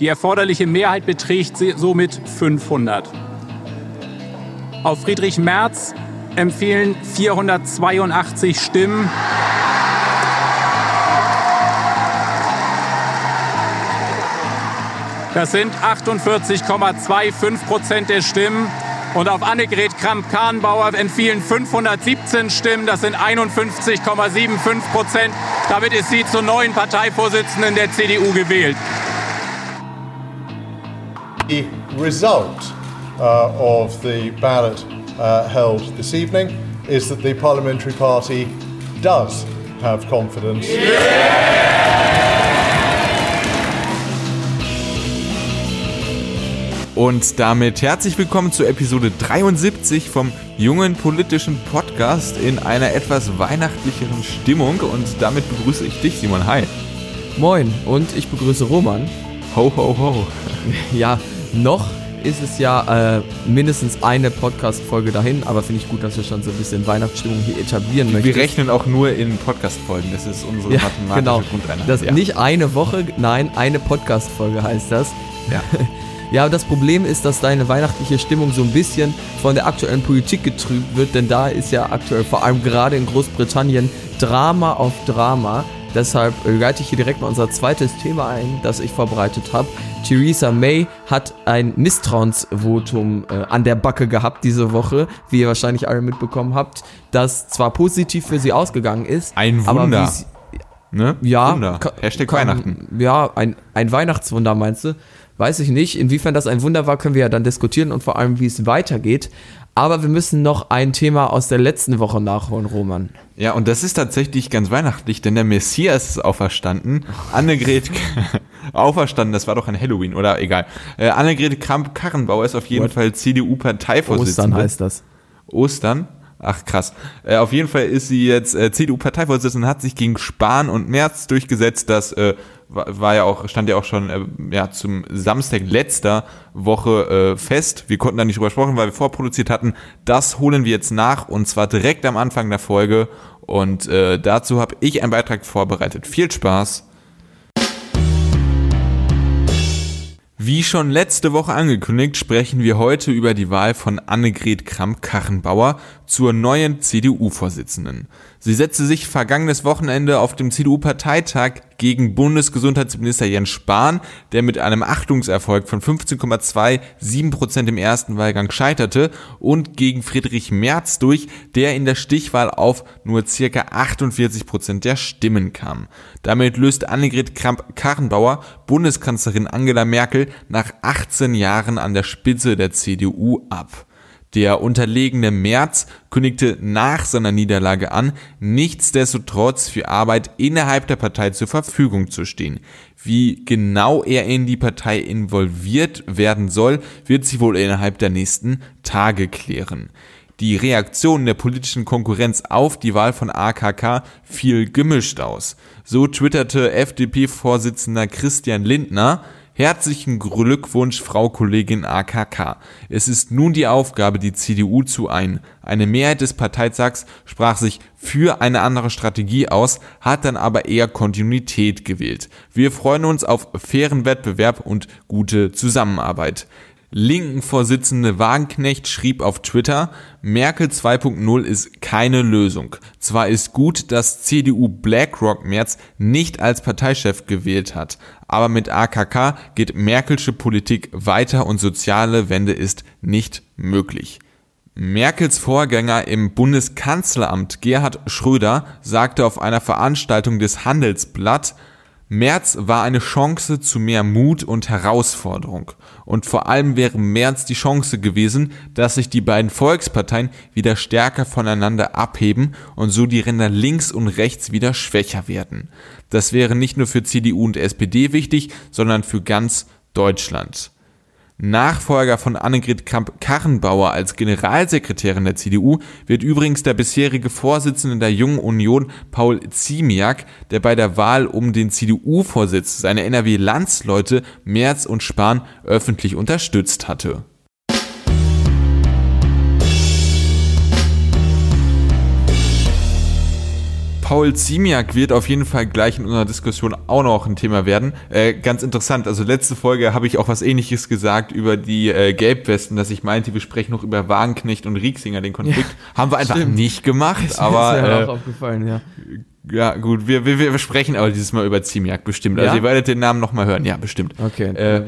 Die erforderliche Mehrheit beträgt somit 500. Auf Friedrich Merz empfehlen 482 Stimmen. Das sind 48,25 Prozent der Stimmen. Und auf Annegret Kramp-Karrenbauer entfielen 517 Stimmen. Das sind 51,75 Prozent. Damit ist sie zur neuen Parteivorsitzenden der CDU gewählt. The result uh, of the ballot uh, held this evening is that the parliamentary party does have confidence. Yeah! Und damit herzlich willkommen zur Episode 73 vom jungen politischen Podcast in einer etwas weihnachtlicheren Stimmung. Und damit begrüße ich dich, Simon. Hi. Moin, und ich begrüße Roman. Ho, ho, ho. Ja, noch ist es ja äh, mindestens eine Podcast-Folge dahin, aber finde ich gut, dass wir schon so ein bisschen Weihnachtsstimmung hier etablieren möchten. Wir rechnen auch nur in Podcast-Folgen, das ist unsere ja, mathematische genau. Grundeinheit. Das ja. Nicht eine Woche, nein, eine Podcast-Folge heißt das. Ja. Ja, das Problem ist, dass deine weihnachtliche Stimmung so ein bisschen von der aktuellen Politik getrübt wird, denn da ist ja aktuell vor allem gerade in Großbritannien Drama auf Drama. Deshalb leite ich hier direkt mal unser zweites Thema ein, das ich vorbereitet habe. Theresa May hat ein Misstrauensvotum äh, an der Backe gehabt diese Woche, wie ihr wahrscheinlich alle mitbekommen habt, das zwar positiv für sie ausgegangen ist. Ein Wunder. Aber sie, ne? Ja. Wunder. Hashtag kann, Weihnachten. Ja, ein, ein Weihnachtswunder meinst du? Weiß ich nicht. Inwiefern das ein Wunder war, können wir ja dann diskutieren und vor allem, wie es weitergeht. Aber wir müssen noch ein Thema aus der letzten Woche nachholen, Roman. Ja, und das ist tatsächlich ganz weihnachtlich, denn der Messias ist auferstanden. Annegret auferstanden, das war doch ein Halloween, oder egal. Äh, Annegret Kramp-Karrenbauer ist auf jeden What? Fall CDU-Parteivorsitzende. Ostern heißt das. Ostern? Ach krass. Äh, auf jeden Fall ist sie jetzt äh, CDU-Parteivorsitzende und hat sich gegen Spahn und Merz durchgesetzt. Das äh, war, ja auch, stand ja auch schon äh, ja, zum Samstag letzter Woche äh, fest. Wir konnten da nicht drüber sprechen, weil wir vorproduziert hatten. Das holen wir jetzt nach und zwar direkt am Anfang der Folge. Und äh, dazu habe ich einen Beitrag vorbereitet. Viel Spaß. Wie schon letzte Woche angekündigt, sprechen wir heute über die Wahl von Annegret Kramp-Karrenbauer zur neuen CDU-Vorsitzenden. Sie setzte sich vergangenes Wochenende auf dem CDU-Parteitag gegen Bundesgesundheitsminister Jens Spahn, der mit einem Achtungserfolg von 15,27 Prozent im ersten Wahlgang scheiterte, und gegen Friedrich Merz durch, der in der Stichwahl auf nur circa 48 Prozent der Stimmen kam. Damit löst Annegret Kramp-Karrenbauer Bundeskanzlerin Angela Merkel nach 18 Jahren an der Spitze der CDU ab. Der unterlegene Merz kündigte nach seiner Niederlage an, nichtsdestotrotz für Arbeit innerhalb der Partei zur Verfügung zu stehen. Wie genau er in die Partei involviert werden soll, wird sich wohl innerhalb der nächsten Tage klären. Die Reaktion der politischen Konkurrenz auf die Wahl von AKK fiel gemischt aus. So twitterte FDP-Vorsitzender Christian Lindner, Herzlichen Glückwunsch, Frau Kollegin AKK. Es ist nun die Aufgabe, die CDU zu ein. Eine Mehrheit des Parteitags sprach sich für eine andere Strategie aus, hat dann aber eher Kontinuität gewählt. Wir freuen uns auf fairen Wettbewerb und gute Zusammenarbeit. Linken Vorsitzende Wagenknecht schrieb auf Twitter, Merkel 2.0 ist keine Lösung. Zwar ist gut, dass CDU BlackRock Merz nicht als Parteichef gewählt hat, aber mit AKK geht Merkelsche Politik weiter und soziale Wende ist nicht möglich. Merkels Vorgänger im Bundeskanzleramt Gerhard Schröder sagte auf einer Veranstaltung des Handelsblatt, März war eine Chance zu mehr Mut und Herausforderung. Und vor allem wäre März die Chance gewesen, dass sich die beiden Volksparteien wieder stärker voneinander abheben und so die Ränder links und rechts wieder schwächer werden. Das wäre nicht nur für CDU und SPD wichtig, sondern für ganz Deutschland. Nachfolger von Annegret Kramp-Karrenbauer als Generalsekretärin der CDU wird übrigens der bisherige Vorsitzende der Jungen Union Paul Ziemiak, der bei der Wahl um den CDU-Vorsitz seine NRW-Landsleute Merz und Spahn öffentlich unterstützt hatte. Paul Ziemiak wird auf jeden Fall gleich in unserer Diskussion auch noch ein Thema werden. Äh, ganz interessant, also letzte Folge habe ich auch was ähnliches gesagt über die äh, Gelbwesten, dass ich meinte, wir sprechen noch über Wagenknecht und Rieksinger, den Konflikt. Ja, Haben wir einfach stimmt. nicht gemacht, das aber. Ist mir äh, auch aufgefallen, ja. Ja, gut, wir, wir, wir sprechen aber dieses Mal über Ziemiak, bestimmt. Also ja? ihr werdet den Namen nochmal hören, ja, bestimmt. Okay. Äh,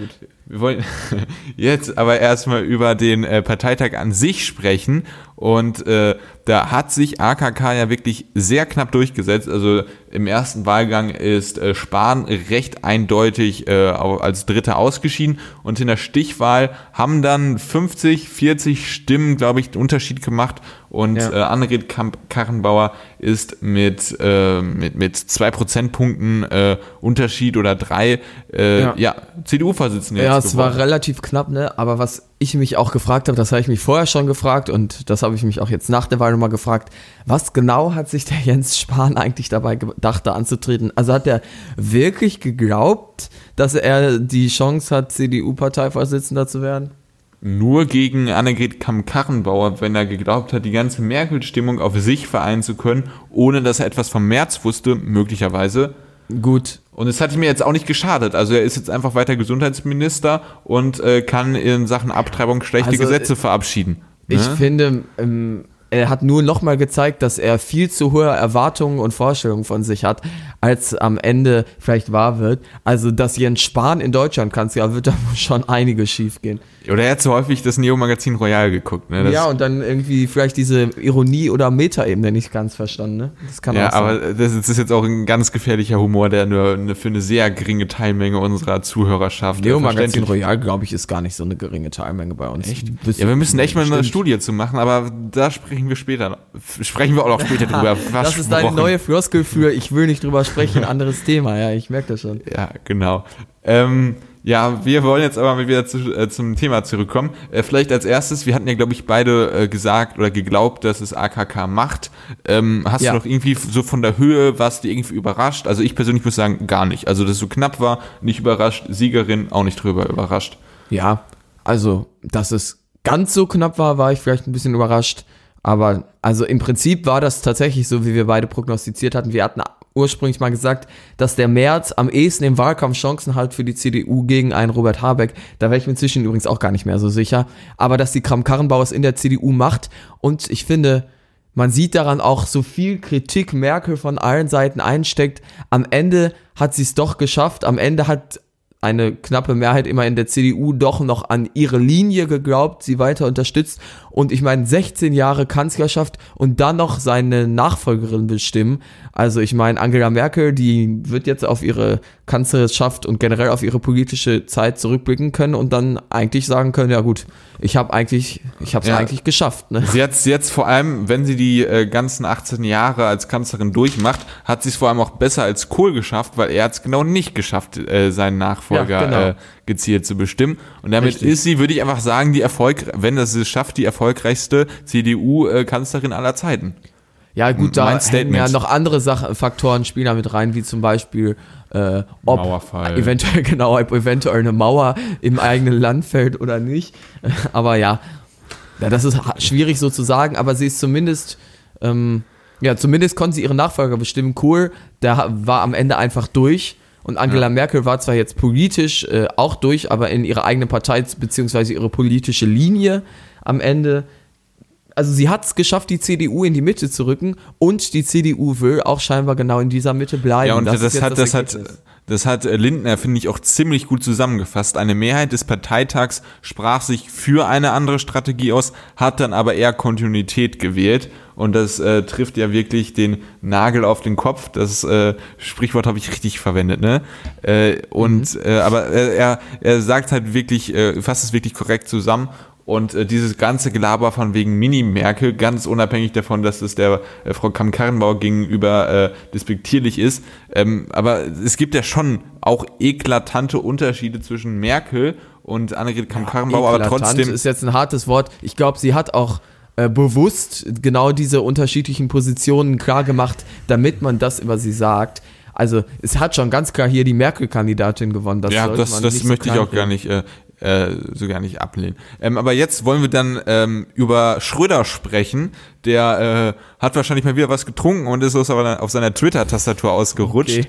wir wollen jetzt aber erstmal über den äh, Parteitag an sich sprechen. Und äh, da hat sich AKK ja wirklich sehr knapp durchgesetzt. Also im ersten Wahlgang ist äh, Spahn recht eindeutig äh, als Dritter ausgeschieden. Und in der Stichwahl haben dann 50, 40 Stimmen, glaube ich, den Unterschied gemacht. Und ja. äh, Annegret Karrenbauer ist mit, äh, mit, mit zwei Prozentpunkten äh, Unterschied oder drei äh, ja. ja CDU-Vorsitzende. Ja, es war relativ knapp, ne? Aber was ich mich auch gefragt habe, das habe ich mich vorher schon gefragt und das habe ich mich auch jetzt nach der Wahl nochmal gefragt, was genau hat sich der Jens Spahn eigentlich dabei gedacht, da anzutreten? Also hat er wirklich geglaubt, dass er die Chance hat, CDU-Parteivorsitzender zu werden? Nur gegen Annegret Kamm-Karrenbauer, wenn er geglaubt hat, die ganze Merkel-Stimmung auf sich vereinen zu können, ohne dass er etwas vom März wusste, möglicherweise. Gut, und es hat mir jetzt auch nicht geschadet. Also er ist jetzt einfach weiter Gesundheitsminister und äh, kann in Sachen Abtreibung schlechte also, Gesetze verabschieden. Ich ne? finde, ähm, er hat nur nochmal gezeigt, dass er viel zu hohe Erwartungen und Vorstellungen von sich hat, als am Ende vielleicht wahr wird. Also, dass Jens Spahn in Deutschland Kanzler wird, da schon einiges schief gehen. Oder er hat so häufig das Neo-Magazin Royal geguckt. Ne? Ja, und dann irgendwie vielleicht diese Ironie oder Meta-Ebene nicht ganz verstanden. Ne? Das kann ja, auch aber das ist jetzt auch ein ganz gefährlicher Humor, der nur für eine sehr geringe Teilmenge unserer Zuhörerschaft Neo-Magazin Royal, glaube ich, ist gar nicht so eine geringe Teilmenge bei uns. Echt? Ja, wir müssen echt mal eine Studie zu machen, aber da sprechen wir später. Sprechen wir auch noch später drüber. das ist deine neue Floskel für ich will nicht drüber sprechen, anderes Thema. Ja, ich merke das schon. Ja, genau. Ähm, ja, wir wollen jetzt aber mal wieder zu, äh, zum Thema zurückkommen. Äh, vielleicht als erstes, wir hatten ja, glaube ich, beide äh, gesagt oder geglaubt, dass es AKK macht. Ähm, hast ja. du noch irgendwie so von der Höhe, was dir irgendwie überrascht? Also ich persönlich muss sagen, gar nicht. Also, dass es so knapp war, nicht überrascht. Siegerin auch nicht drüber überrascht. Ja, also, dass es ganz so knapp war, war ich vielleicht ein bisschen überrascht. Aber also im Prinzip war das tatsächlich so, wie wir beide prognostiziert hatten. Wir hatten ursprünglich mal gesagt, dass der März am ehesten im Wahlkampf Chancen hat für die CDU gegen einen Robert Habeck. Da wäre ich mir inzwischen übrigens auch gar nicht mehr so sicher. Aber dass die Kram-Karrenbauer es in der CDU macht und ich finde, man sieht daran auch so viel Kritik Merkel von allen Seiten einsteckt. Am Ende hat sie es doch geschafft. Am Ende hat eine knappe Mehrheit immer in der CDU doch noch an ihre Linie geglaubt, sie weiter unterstützt. Und ich meine, 16 Jahre Kanzlerschaft und dann noch seine Nachfolgerin bestimmen. Also ich meine, Angela Merkel, die wird jetzt auf ihre Kanzlerschaft und generell auf ihre politische Zeit zurückblicken können und dann eigentlich sagen können, ja gut, ich habe eigentlich, ich habe es ja. eigentlich geschafft. Ne? Sie hat es jetzt vor allem, wenn sie die äh, ganzen 18 Jahre als Kanzlerin durchmacht, hat sie es vor allem auch besser als Kohl geschafft, weil er hat es genau nicht geschafft, äh, seinen Nachfolger ja, genau. äh, gezielt zu bestimmen. Und damit Richtig. ist sie, würde ich einfach sagen, die Erfolg, wenn das es schafft, die erfolgreichste CDU-Kanzlerin aller Zeiten. Ja, gut, da hängen ja noch andere Sachen, Faktoren spielen da mit rein, wie zum Beispiel, äh, ob Mauerfall. eventuell, genau, eventuell eine Mauer im eigenen Land fällt oder nicht. Aber ja, ja, das ist schwierig so zu sagen, aber sie ist zumindest, ähm, ja, zumindest konnte sie ihren Nachfolger bestimmen. Cool, der war am Ende einfach durch. Und Angela ja. Merkel war zwar jetzt politisch äh, auch durch, aber in ihrer eigenen Partei beziehungsweise ihre politische Linie am Ende also sie hat es geschafft, die CDU in die Mitte zu rücken und die CDU will auch scheinbar genau in dieser Mitte bleiben. Ja, und das, das hat, das, hat, das hat Lindner, finde ich, auch ziemlich gut zusammengefasst. Eine Mehrheit des Parteitags sprach sich für eine andere Strategie aus, hat dann aber eher Kontinuität gewählt. Und das äh, trifft ja wirklich den Nagel auf den Kopf. Das äh, Sprichwort habe ich richtig verwendet, ne? Äh, und mhm. äh, aber er, er sagt halt wirklich, äh, fasst es wirklich korrekt zusammen und äh, dieses ganze Gelaber von wegen Mini-Merkel, ganz unabhängig davon, dass es der äh, Frau Kamm-Karrenbauer gegenüber äh, despektierlich ist. Ähm, aber es gibt ja schon auch eklatante Unterschiede zwischen Merkel und Annegret Kamm-Karrenbauer, ja, aber trotzdem. ist jetzt ein hartes Wort. Ich glaube, sie hat auch äh, bewusst genau diese unterschiedlichen Positionen klar gemacht, damit man das über sie sagt. Also es hat schon ganz klar hier die Merkel-Kandidatin gewonnen. Das ja, das, das möchte ich auch gar nicht. Äh, äh, so gar nicht ablehnen. Ähm, aber jetzt wollen wir dann ähm, über Schröder sprechen. Der äh, hat wahrscheinlich mal wieder was getrunken und ist auf seiner, auf seiner Twitter-Tastatur ausgerutscht. Okay.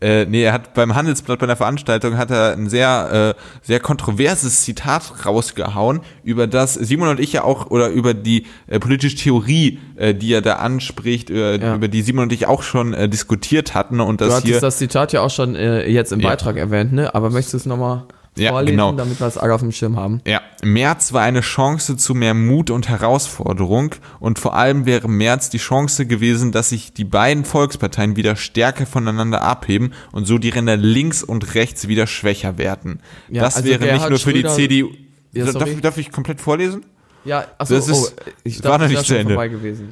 Äh, nee, er hat beim Handelsblatt bei einer Veranstaltung hat er ein sehr, äh, sehr kontroverses Zitat rausgehauen, über das Simon und ich ja auch, oder über die äh, politische Theorie, äh, die er da anspricht, äh, Ja. über die Simon und ich auch schon äh, diskutiert hatten und Du das hattest hier. das Zitat ja auch schon äh, jetzt im Ja. Beitrag erwähnt, ne? Aber möchtest du es nochmal Ja, vorlesen, genau. damit wir es alle auf dem Schirm haben? Ja, März war eine Chance zu mehr Mut und Herausforderung und vor allem wäre März die Chance gewesen, dass sich die beiden Volksparteien wieder stärker voneinander abheben und so die Ränder links und rechts wieder schwächer werden. Ja, das also wäre nicht nur für die Schröder- CDU. Ja, darf, darf ich komplett vorlesen? Ja, achso, Das ist- oh, ich war noch nicht zu Ende.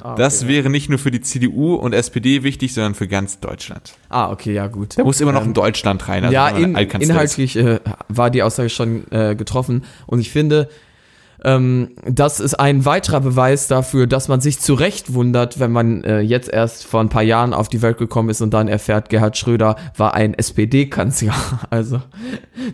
Ah, Das okay, wäre nicht nur für die CDU und SPD wichtig, sondern für ganz Deutschland. Ah, okay, ja, gut. Da muss immer noch ein Deutschland rein. also ja, in, inhaltlich äh, war die Aussage schon äh, getroffen und ich finde, ähm, das ist ein weiterer Beweis dafür, dass man sich zu Recht wundert, wenn man äh, jetzt erst vor ein paar Jahren auf die Welt gekommen ist und dann erfährt, Gerhard Schröder war ein SPD-Kanzler. Also,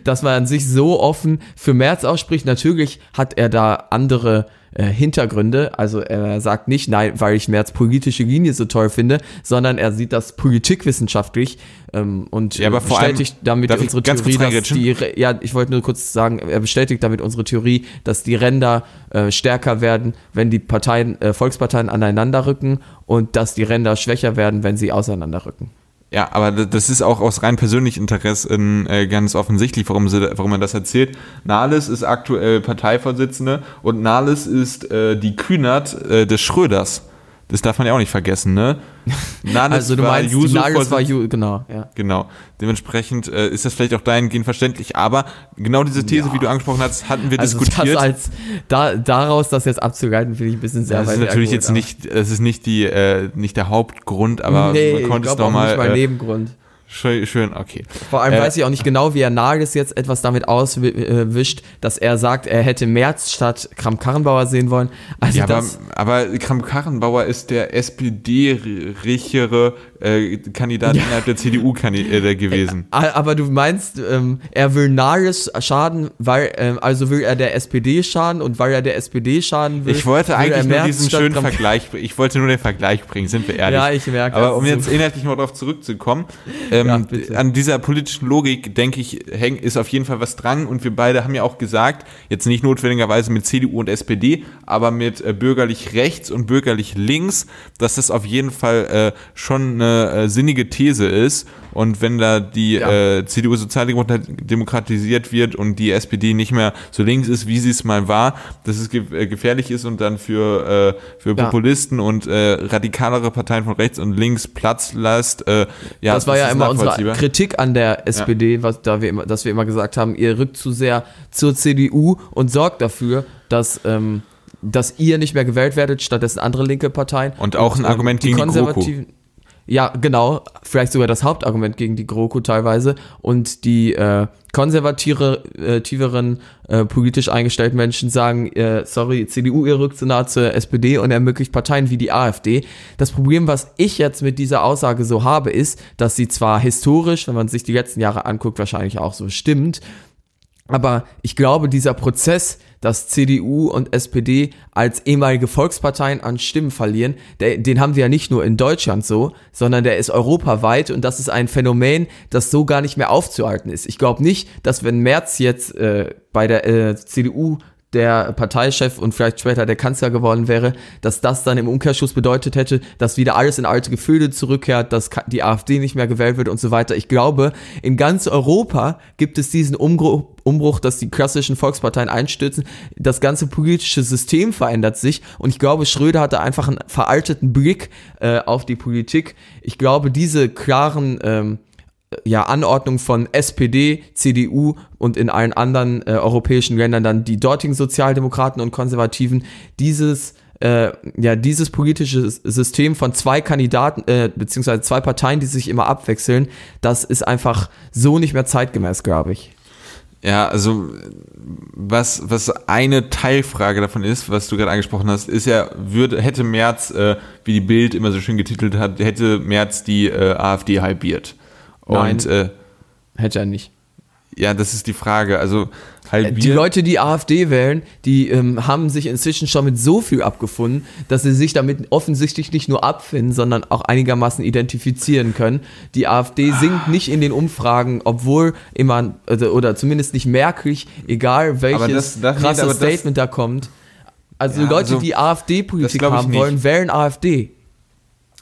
dass man sich so offen für Merz ausspricht. Natürlich hat er da andere äh, Hintergründe. Also er sagt nicht, nein, weil ich Merz politische Linie so toll finde, sondern er sieht das politikwissenschaftlich ähm, und Ja, aber äh, vor allem- bestätigt damit darf ich unsere Theorie, dass die, ja, ich wollte nur kurz sagen, er bestätigt damit unsere Theorie, dass die Ränder äh, stärker werden, wenn die Parteien, äh, Volksparteien aneinander rücken und dass die Ränder schwächer werden, wenn sie auseinanderrücken. Ja, aber das ist auch aus rein persönlichem Interesse äh, ganz offensichtlich, warum, sie, warum man das erzählt. Nahles ist aktuell Parteivorsitzende und Nahles ist äh, die Kühnert äh, des Schröders. Das darf man ja auch nicht vergessen, ne? Nahles Also du meinst, Juso Nagels war Vorsitz- Ju, genau, ja. Genau. Dementsprechend äh, ist das vielleicht auch dahingehend verständlich. Aber genau diese These, wie du angesprochen hast, hatten wir Also diskutiert. das als da, daraus das jetzt abzuleiten, finde ich ein bisschen sehr das ist natürlich jetzt nicht, das ist nicht die, äh, nicht der Hauptgrund, aber nee, man konnte es glaube doch auch mal, nicht mal äh, Nebengrund. Schön, schön, okay. Vor allem Äh, weiß ich auch nicht genau, wie er Nagels jetzt etwas damit auswischt, dass er sagt, er hätte Merz statt Kram-Karrenbauer sehen wollen. Also Ja, aber, aber Kramp-Karrenbauer ist der SPD-richere äh, Kandidat innerhalb der CDU äh, gewesen. A- aber du meinst, ähm, er will Nagels schaden, weil, ähm, also will er der SPD schaden und weil er der SPD schaden will. Ich wollte will eigentlich nur diesen schönen Vergleich, ich wollte nur den Vergleich bringen, sind wir ehrlich. Ja, ich merke, Aber um jetzt so. inhaltlich mal darauf zurückzukommen, ähm, Ja, an dieser politischen Logik, denke ich, häng, ist auf jeden Fall was dran und wir beide haben ja auch gesagt, jetzt nicht notwendigerweise mit CDU und SPD, aber mit äh, bürgerlich rechts und bürgerlich links, dass das auf jeden Fall äh, schon eine äh, sinnige These ist und wenn da die Ja. äh, CDU sozialdemokratisiert wird und die SPD nicht mehr so links ist, wie sie es mal war, dass es ge äh, gefährlich ist und dann für, äh, für Ja. Populisten und äh, radikalere Parteien von rechts und links Platz lässt. Äh, ja, das war ja ist immer unsere. Kritik an der SPD, was da wir immer, dass wir immer gesagt haben, ihr rückt zu sehr zur CDU und sorgt dafür, dass ähm, dass ihr nicht mehr gewählt werdet, stattdessen andere linke Parteien. Und auch ein ähm, Argument gegen die. Konservativen. Ja, genau. Vielleicht sogar das Hauptargument gegen die GroKo teilweise. Und die äh, konservativeren, äh, politisch eingestellten Menschen sagen, äh, sorry, CDU, ihr rückt so nah zur SPD und ermöglicht Parteien wie die AfD. Das Problem, was ich jetzt mit dieser Aussage so habe, ist, dass sie zwar historisch, wenn man sich die letzten Jahre anguckt, wahrscheinlich auch so stimmt, aber ich glaube, dieser Prozess, dass CDU und SPD als ehemalige Volksparteien an Stimmen verlieren, der, den haben wir ja nicht nur in Deutschland so, sondern der ist europaweit und das ist ein Phänomen, das so gar nicht mehr aufzuhalten ist. Ich glaube nicht, dass wenn Merz jetzt äh, bei der äh, CDU der Parteichef und vielleicht später der Kanzler geworden wäre, dass das dann im Umkehrschluss bedeutet hätte, dass wieder alles in alte Gefilde zurückkehrt, dass die AfD nicht mehr gewählt wird und so weiter. Ich glaube, in ganz Europa gibt es diesen Umbruch, Umbruch, dass die klassischen Volksparteien einstürzen. Das ganze politische System verändert sich und ich glaube, Schröder hatte einfach einen veralteten Blick äh, auf die Politik. Ich glaube, diese klaren ähm, ja, Anordnung von SPD, CDU und in allen anderen äh, europäischen Ländern dann die dortigen Sozialdemokraten und Konservativen, dieses äh, ja, dieses politische System von zwei Kandidaten, äh, beziehungsweise zwei Parteien, die sich immer abwechseln, das ist einfach so nicht mehr zeitgemäß, glaube ich. Ja, also was, was eine Teilfrage davon ist, was du gerade angesprochen hast, ist ja, würde, hätte Merz, äh, wie die Bild immer so schön getitelt hat, hätte Merz die äh, AfD halbiert. Und Nein. äh, Hätte er nicht. ja, das ist die Frage. Also halbieren. Die Leute, die AfD wählen, die ähm, haben sich inzwischen schon mit so viel abgefunden, dass sie sich damit offensichtlich nicht nur abfinden, sondern auch einigermaßen identifizieren können. Die AfD sinkt nicht in den Umfragen, obwohl immer, also, oder zumindest nicht merklich, egal welches das- das- krasses aber das- Statement da kommt. Also Ja, Leute, also, die AfD-Politik haben wollen, wählen AfD.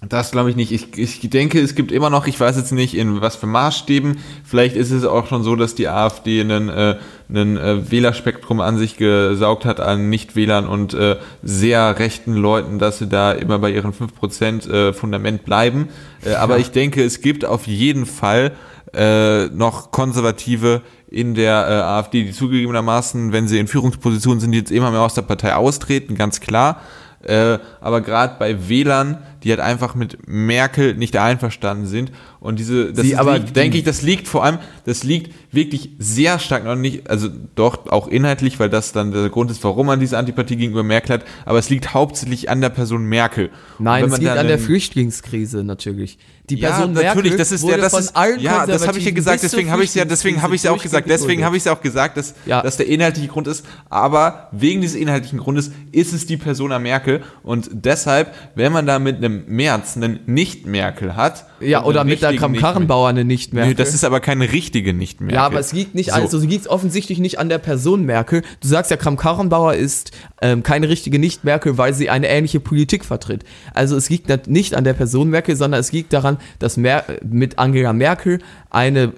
Das glaube ich nicht. Ich, ich denke, es gibt immer noch, ich weiß jetzt nicht, in was für Maßstäben, vielleicht ist es auch schon so, dass die AfD einen, äh, einen äh, Wählerspektrum an sich gesaugt hat an Nichtwählern und äh, sehr rechten Leuten, dass sie da immer bei ihren 5% äh, Fundament bleiben. Äh, aber ich denke, es gibt auf jeden Fall äh, noch Konservative in der äh, AfD, die zugegebenermaßen, wenn sie in Führungspositionen sind, jetzt immer mehr aus der Partei austreten, ganz klar. Äh, aber gerade bei Wählern, die halt einfach mit Merkel nicht einverstanden sind und diese, das Sie aber- liegt, denke ich, das liegt vor allem, das liegt wirklich sehr stark noch nicht, also doch auch inhaltlich, weil das dann der Grund ist, warum man diese Antipathie gegenüber Merkel hat, aber es liegt hauptsächlich an der Person Merkel. Nein, es liegt an der Flüchtlingskrise natürlich. Die ja, Person natürlich, Merkel das ist ja, das von ist, allen ja, das habe ich ja gesagt, deswegen habe ich ja, deswegen habe ich ja auch gesagt, deswegen habe ich ja auch gesagt, dass, Ja. dass der inhaltliche Grund ist, aber wegen dieses inhaltlichen Grundes ist es die Persona Merkel und deshalb, wenn man da mit einem Merz einen Nicht-Merkel hat, Ja, oder mit der richtigen Kram-Karrenbauer eine nicht Nicht-Merkel- mehr. Nö, das ist aber keine richtige Nicht-Merkel. Ja, aber es liegt nicht, So. also es liegt offensichtlich nicht an der Person Merkel. Du sagst ja, Kram-Karrenbauer ist ähm, keine richtige Nicht-Merkel, weil sie eine ähnliche Politik vertritt. Also es liegt nicht an der Person Merkel, sondern es liegt daran, dass Mer mit Angela Merkel eine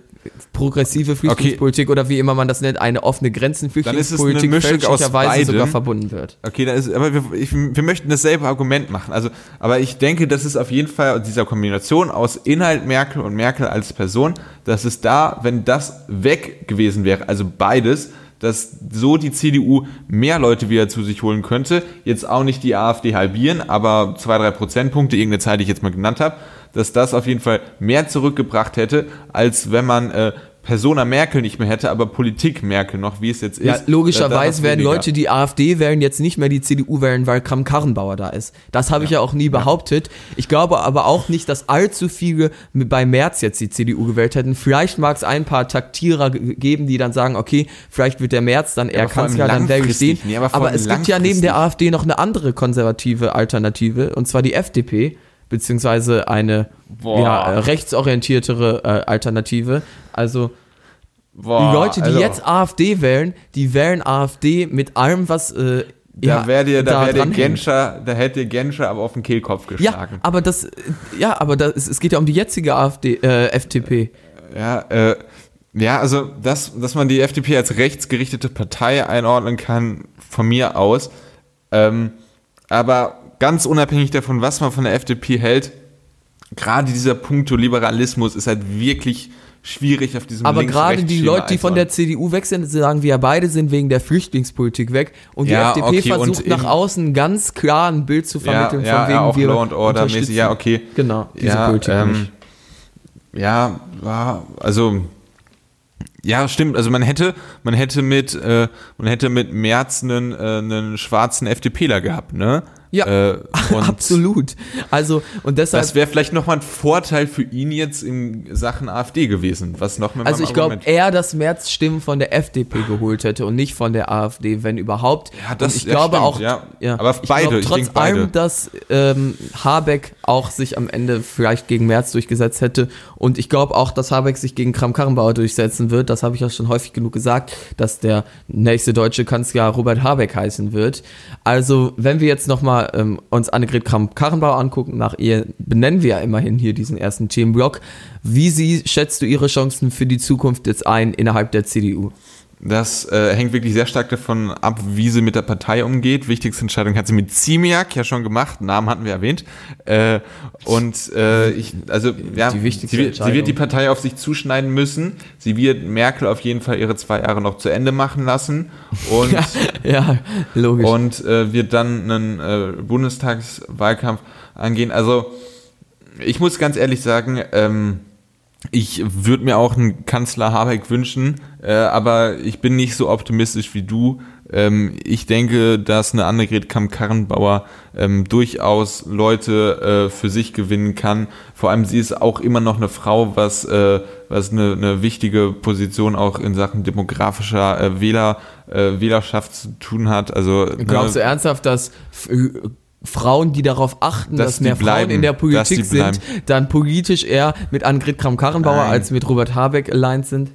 progressive Flüchtlingspolitik oder wie immer man das nennt, eine offene Dann Grenzenflüchtlingspolitik fälschlicherweise beidem. sogar verbunden wird. Okay, da ist, aber wir, ich, wir möchten dasselbe Argument machen. Also, aber ich denke, das ist auf jeden Fall dieser Kombination aus Inhalt Merkel und Merkel als Person, dass es da, wenn das weg gewesen wäre, also beides, dass so die CDU mehr Leute wieder zu sich holen könnte. Jetzt auch nicht die AfD halbieren, aber zwei, drei Prozentpunkte, irgendeine Zahl, die ich jetzt mal genannt habe, dass das auf jeden Fall mehr zurückgebracht hätte, als wenn man äh, Persona Merkel nicht mehr hätte, aber Politik Merkel noch, wie es jetzt Ja, ist. Da logischerweise werden. Leute, die AfD wählen, jetzt nicht mehr die CDU wählen, weil Kram-Karrenbauer da ist. Das habe ich ja auch nie behauptet. Ich glaube aber auch nicht, dass allzu viele bei März jetzt die CDU gewählt hätten. Vielleicht mag es ein paar Taktierer ge- geben, die dann sagen, okay, vielleicht wird der März dann eher allem Kanzler, dann wähle ich den. aber aber es gibt ja neben der. AfD noch eine andere konservative Alternative, und zwar die FDP, beziehungsweise eine ja, äh, rechtsorientiertere äh, Alternative. Also Boah, die Leute, die also- jetzt AfD wählen, die wählen AfD mit allem, was äh, Da wäre dir, da wär dir. Genscher, da hätte Genscher aber auf den Kehlkopf Ja, geschlagen. aber das, äh, ja, aber das, es geht ja um die jetzige AfD, äh, FDP. Ja, äh, ja, also, dass, dass man die FDP als rechtsgerichtete Partei einordnen kann, von mir aus. Ähm, aber ganz unabhängig davon, was man von der FDP hält, gerade dieser Punkto Liberalismus ist halt wirklich schwierig auf diesem Aber gerade die Leute, die von der CDU weg sind, sagen wir ja beide sind wegen der Flüchtlingspolitik weg. Und die Ja, FDP okay, versucht nach außen ganz klar ein Bild zu ja, vermitteln, ja, von wegen ja, auch wir Law and Order mäßig, ja, okay. Genau, diese ja, Politik ähm. Ja, also, ja, stimmt. Also man hätte, man hätte mit, äh, man hätte mit Merz einen, äh, einen schwarzen FDPler gehabt, ne? Ja, äh, absolut. Also, und deshalb Das wäre vielleicht nochmal ein Vorteil für ihn jetzt in Sachen AfD gewesen, was noch mit Also ich glaube eher, dass Merz Stimmen von der FDP geholt hätte und nicht von der AfD, wenn überhaupt. Ja, das- und ich ja, glaube stimmt, auch, ja. Aber ich beide, glaub, ich trotz beide. allem, dass ähm, Habeck auch sich am Ende vielleicht gegen Merz durchgesetzt hätte und ich glaube auch, dass Habeck sich gegen Kram-Karrenbauer durchsetzen wird. Das habe ich ja schon häufig genug gesagt, dass der nächste deutsche Kanzler Robert Habeck heißen wird. Also wenn wir jetzt ähm, uns Annegret Kramp-Karrenbauer angucken, nach ihr benennen wir ja immerhin hier diesen ersten Themenblock. Wie sie, schätzt du ihre Chancen für die Zukunft jetzt ein innerhalb der CDU? Das äh, hängt wirklich sehr stark davon ab, wie sie mit der Partei umgeht. Wichtigste Entscheidung hat sie mit Ziemiak ja schon gemacht. Namen hatten wir erwähnt. Äh, und äh, ich, also ja, Die wichtigste sie, sie wird die Partei auf sich zuschneiden müssen. Sie wird Merkel auf jeden Fall ihre zwei Jahre noch zu Ende machen lassen und Ja, logisch. und äh, wird dann einen äh, Bundestagswahlkampf angehen. Also ich muss ganz ehrlich sagen, ähm, ich würde mir auch einen Kanzler Habeck wünschen, äh, aber ich bin nicht so optimistisch wie du. Ähm, ich denke, dass eine Annegret Kamm-Karrenbauer ähm, durchaus Leute äh, für sich gewinnen kann. Vor allem sie ist auch immer noch eine Frau, was, äh, was eine, eine wichtige Position auch in Sachen demografischer äh, Wähler, äh, Wählerschaft zu tun hat. Also Glaubst du ernsthaft, dass Frauen, die darauf achten, dass, dass mehr bleiben, Frauen in der Politik sind, dann politisch eher mit Annegret Kramp-Karrenbauer als mit Robert Habeck aligned sind?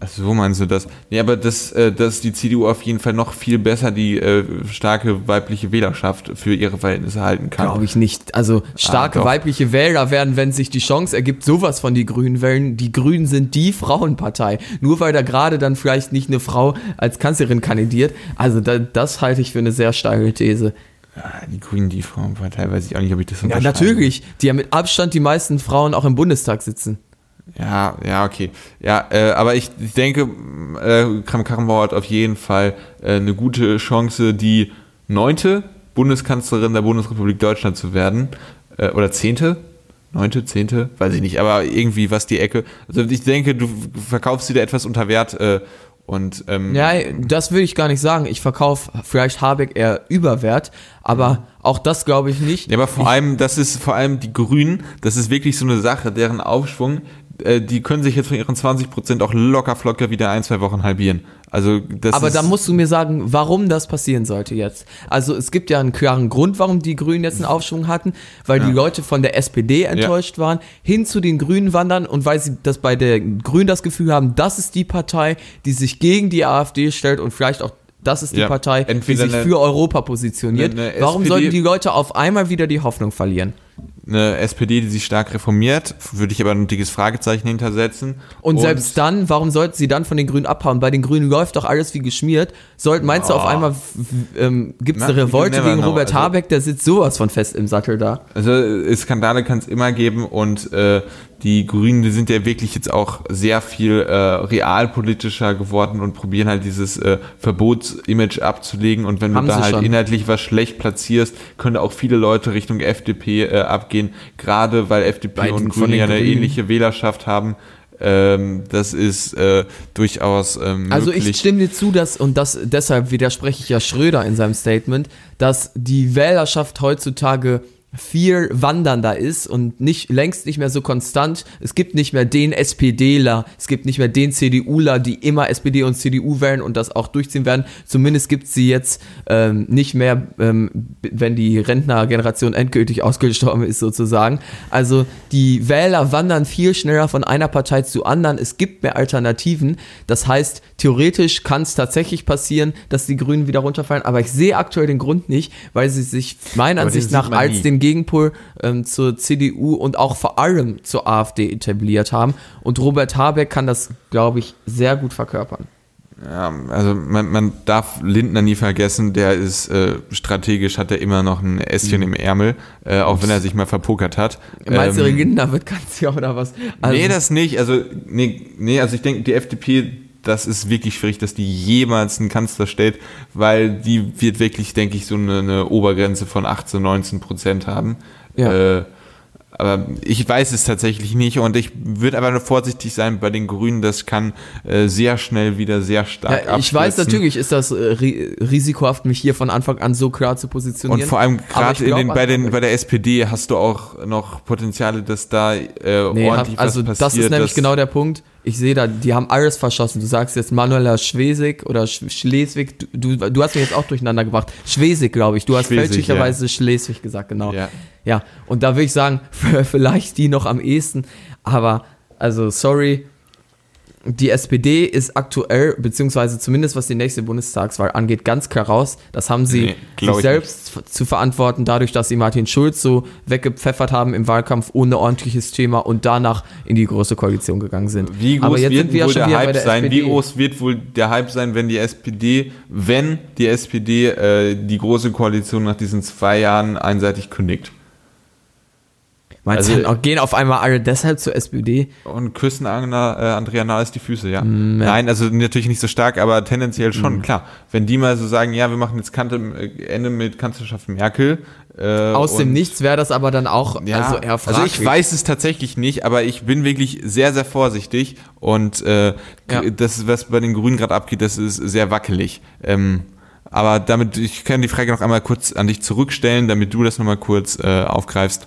Ach so meinst du das? Nee, aber dass, äh, dass die CDU auf jeden Fall noch viel besser die äh, starke weibliche Wählerschaft für ihre Verhältnisse halten kann. Glaube ich nicht. Also starke ah, weibliche Wähler werden, wenn sich die Chance ergibt, sowas von die Grünen wählen. Die Grünen sind die Frauenpartei. Nur weil da gerade dann vielleicht nicht eine Frau als Kanzlerin kandidiert. Also da, das halte ich für eine sehr steile These. Ja, die Grünen, die Frauenpartei, weiß ich auch nicht, ob ich das Ja, natürlich. Die haben mit Abstand die meisten Frauen auch im Bundestag sitzen. Ja, ja, okay. Ja, äh, aber ich, ich denke, äh, Kram-Karrenbauer hat auf jeden Fall äh, eine gute Chance, die neunte Bundeskanzlerin der Bundesrepublik Deutschland zu werden. Äh, oder zehnte? Neunte, zehnte? Weiß ich nicht, aber irgendwie was die Ecke. Also ich denke, du verkaufst sie da etwas unter Wert äh, und, ähm, ja, das will ich gar nicht sagen. Ich verkaufe vielleicht Habeck eher Überwert, aber auch das glaube ich nicht. Ja, aber vor ich, allem, das ist vor allem die Grünen, das ist wirklich so eine Sache, deren Aufschwung, äh, die können sich jetzt von ihren 20% auch locker flocker wieder ein, zwei Wochen halbieren. Also das Aber da musst du mir sagen, warum das passieren sollte jetzt. Also es gibt ja einen klaren Grund, warum die Grünen jetzt einen Aufschwung hatten, weil ja. die Leute von der SPD enttäuscht ja. waren, hin zu den Grünen wandern und weil sie das bei der Grünen das Gefühl haben, das ist die Partei, die sich gegen die AfD stellt und vielleicht auch das ist die ja, Partei, die sich für Europa positioniert. Eine, eine Warum SPD sollten die Leute auf einmal wieder die Hoffnung verlieren? Eine SPD, die sich stark reformiert, würde ich aber ein dickes Fragezeichen hintersetzen. Und, und selbst dann, warum sollten sie dann von den Grünen abhauen? Bei den Grünen läuft doch alles wie geschmiert. Sollt, meinst oh. du auf einmal, ähm, gibt es eine Revolte gegen know. Robert also, Habeck, der sitzt sowas von fest im Sattel da? Also Skandale kann es immer geben und äh, die Grünen, die sind ja wirklich jetzt auch sehr viel äh, realpolitischer geworden und probieren halt dieses äh, Verbotsimage abzulegen. Und wenn Haben du da halt schon. inhaltlich was schlecht platzierst, können auch viele Leute Richtung FDP äh, abgehen, gerade weil FDP Bei und Grüne ja eine Grünen. ähnliche Wählerschaft haben. Ähm, das ist äh, durchaus ähm, Also ich stimme dir zu, dass, und das deshalb widerspreche ich ja Schröder in seinem Statement, dass die Wählerschaft heutzutage viel wandernder ist und nicht längst nicht mehr so konstant. Es gibt nicht mehr den SPDler, es gibt nicht mehr den CDUler, die immer SPD und CDU wählen und das auch durchziehen werden. Zumindest gibt es sie jetzt ähm, nicht mehr, ähm, wenn die Rentnergeneration endgültig ausgestorben ist sozusagen. Also die Wähler wandern viel schneller von einer Partei zu anderen. Es gibt mehr Alternativen. Das heißt, theoretisch kann es tatsächlich passieren, dass die Grünen wieder runterfallen, aber ich sehe aktuell den Grund nicht, weil sie sich meiner Ansicht nach als den Gegenpol ähm, zur CDU und auch vor allem zur AfD etabliert haben. Und Robert Habeck kann das, glaube ich, sehr gut verkörpern. Ja, also man, man darf Lindner nie vergessen, der ist äh, strategisch, hat er immer noch ein Ästchen mhm. im Ärmel, äh, auch wenn er sich mal verpokert hat. Meinst ähm, du, Lindner wird Kanzler oder was? Also, nee, das nicht. Also, nee, nee, also ich denke, die FDP das ist wirklich schwierig, dass die jemals einen Kanzler stellt, weil die wird wirklich, denke ich, so eine, eine Obergrenze von 18, 19 Prozent haben. Ja. Äh, aber ich weiß es tatsächlich nicht und ich würde aber nur vorsichtig sein bei den Grünen. Das kann äh, sehr schnell wieder sehr stark ja, Ich weiß natürlich, ist das äh, risikohaft, mich hier von Anfang an so klar zu positionieren. Und vor allem gerade bei, den, bei der SPD hast du auch noch Potenziale, dass da äh, nee, ordentlich hab, also was passiert. Also das ist nämlich genau der Punkt ich sehe da, die haben alles verschossen. Du sagst jetzt Manuela Schwesig oder Schleswig. Du, du, du hast mich jetzt auch durcheinander gebracht. Schwesig, glaube ich. Du hast Schwesig, fälschlicherweise ja. Schleswig gesagt, genau. Ja. ja, und da würde ich sagen, vielleicht die noch am ehesten. Aber, also, sorry, die SPD ist aktuell, beziehungsweise zumindest was die nächste Bundestagswahl angeht, ganz klar raus. Das haben sie nee, sich selbst nicht. zu verantworten, dadurch, dass sie Martin Schulz so weggepfeffert haben im Wahlkampf ohne ordentliches Thema und danach in die große Koalition gegangen sind. Wie groß wird wir wohl der Hype der sein? SPD. Wie groß wird wohl der Hype sein, wenn die SPD, wenn die SPD äh, die große Koalition nach diesen zwei Jahren einseitig kündigt? Meinst Also- du, gehen auf einmal alle deshalb zur SPD? Und küssen Anna, äh, Andrea Nahles die Füße, ja. Nein, also natürlich nicht so stark, aber tendenziell schon, klar. Wenn die mal so sagen, ja, wir machen jetzt Kante, äh, Ende mit Kanzlerschaft Merkel. Äh, Aus dem Nichts wäre das aber dann auch Ja, also eher also fraglich. ich weiß es tatsächlich nicht, aber ich bin wirklich sehr, sehr vorsichtig und äh, Ja. das, was bei den Grünen gerade abgeht, das ist sehr wackelig. Ähm, aber damit, ich kann die Frage noch einmal kurz an dich zurückstellen, damit du das nochmal kurz äh, aufgreifst.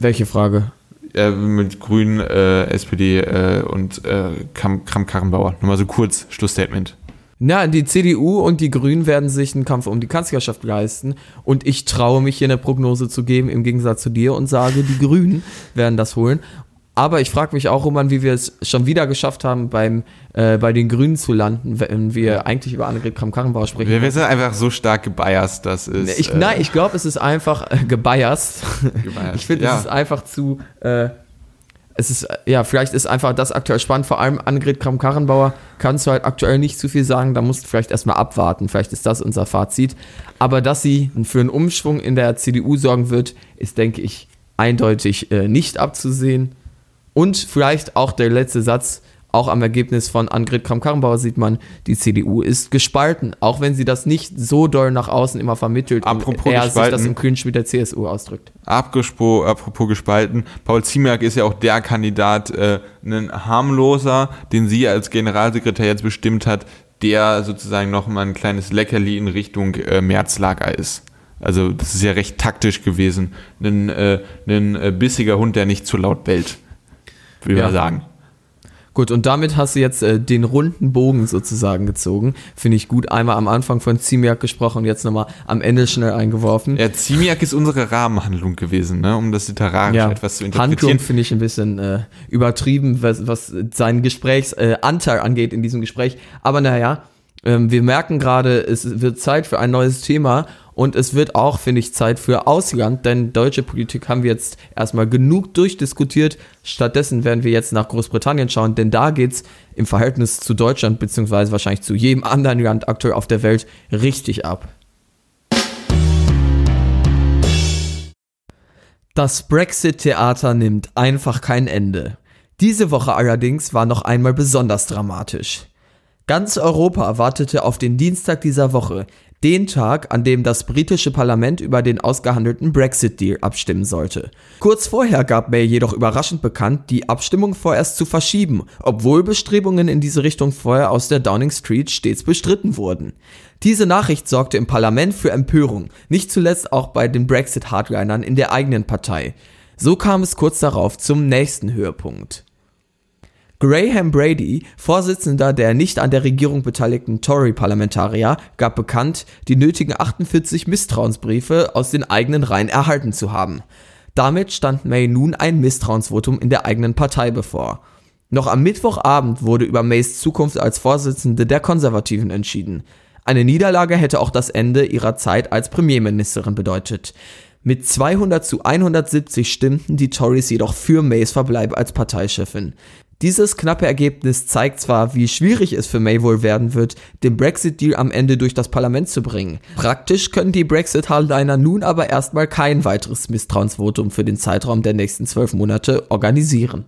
Welche Frage? Äh, mit Grünen, äh, SPD äh, und äh, Kram- Kram-Karrenbauer. Nochmal so kurz, Schlussstatement. Na, die CDU und die Grünen werden sich einen Kampf um die Kanzlerschaft leisten. Und ich traue mich hier eine Prognose zu geben, im Gegensatz zu dir, und sage, die Grünen werden das holen. Aber ich frage mich auch, Roman, wie wir es schon wieder geschafft haben, beim, äh, bei den Grünen zu landen, wenn wir eigentlich über Annegret Kramp-Karrenbauer sprechen. Wir, wir sind einfach so stark gebiased, das ist. ich, äh, nein, ich glaube, es ist einfach äh, gebiased. Gebiased, ich finde, ja. es ist einfach zu. Äh, es ist, ja, vielleicht ist einfach das aktuell spannend. Vor allem Annegret Kramp-Karrenbauer kannst du halt aktuell nicht zu viel sagen. Da musst du vielleicht erstmal abwarten. Vielleicht ist das unser Fazit. Aber dass sie für einen Umschwung in der CDU sorgen wird, ist, denke ich, eindeutig äh, nicht abzusehen. Und vielleicht auch der letzte Satz, auch am Ergebnis von Annegret Kramp-Karrenbauer sieht man, die CDU ist gespalten, auch wenn sie das nicht so doll nach außen immer vermittelt Apropos und er sich das im mit der CSU ausdrückt. Abgespo, apropos gespalten, Paul Ziemiak ist ja auch der Kandidat, äh, ein harmloser, den sie als Generalsekretär jetzt bestimmt hat, der sozusagen noch mal ein kleines Leckerli in Richtung äh, Märzlager ist. Also das ist ja recht taktisch gewesen. Ein, äh, ein äh, bissiger Hund, der nicht zu laut bellt, würde Ja. ich mal sagen. Gut, und damit hast du jetzt äh, den runden Bogen sozusagen gezogen. Finde ich gut. Einmal am Anfang von Ziemiak gesprochen und jetzt nochmal am Ende schnell eingeworfen. Ja, Ziemiak ist unsere Rahmenhandlung gewesen, ne? um das literarisch etwas zu Handlung interpretieren. finde ich ein bisschen äh, übertrieben, was, was seinen Gesprächsanteil äh, angeht in diesem Gespräch. Aber naja, ähm, wir merken gerade, es wird Zeit für ein neues Thema und es wird auch, finde ich, Zeit für Ausland, denn deutsche Politik haben wir jetzt erstmal genug durchdiskutiert. Stattdessen werden wir jetzt nach Großbritannien schauen, denn da geht's im Verhältnis zu Deutschland, beziehungsweise wahrscheinlich zu jedem anderen Land aktuell auf der Welt, richtig ab. Das Brexit-Theater nimmt einfach kein Ende. Diese Woche allerdings war noch einmal besonders dramatisch. Ganz Europa wartete auf den Dienstag dieser Woche, den Tag, an dem das britische Parlament über den ausgehandelten Brexit-Deal abstimmen sollte. Kurz vorher gab May jedoch überraschend bekannt, die Abstimmung vorerst zu verschieben, obwohl Bestrebungen in diese Richtung vorher aus der Downing Street stets bestritten wurden. Diese Nachricht sorgte im Parlament für Empörung, nicht zuletzt auch bei den Brexit-Hardlinern in der eigenen Partei. So kam es kurz darauf zum nächsten Höhepunkt. Graham Brady, Vorsitzender der nicht an der Regierung beteiligten Tory-Parlamentarier, gab bekannt, die nötigen 48 Misstrauensbriefe aus den eigenen Reihen erhalten zu haben. Damit stand May nun ein Misstrauensvotum in der eigenen Partei bevor. Noch am Mittwochabend wurde über Mays Zukunft als Vorsitzende der Konservativen entschieden. Eine Niederlage hätte auch das Ende ihrer Zeit als Premierministerin bedeutet. Mit 200 zu 170 stimmten die Tories jedoch für Mays Verbleib als Parteichefin. Dieses knappe Ergebnis zeigt zwar, wie schwierig es für May wohl werden wird, den Brexit-Deal am Ende durch das Parlament zu bringen. Praktisch können die Brexit-Hardliner nun aber erstmal kein weiteres Misstrauensvotum für den Zeitraum der nächsten zwölf Monate organisieren.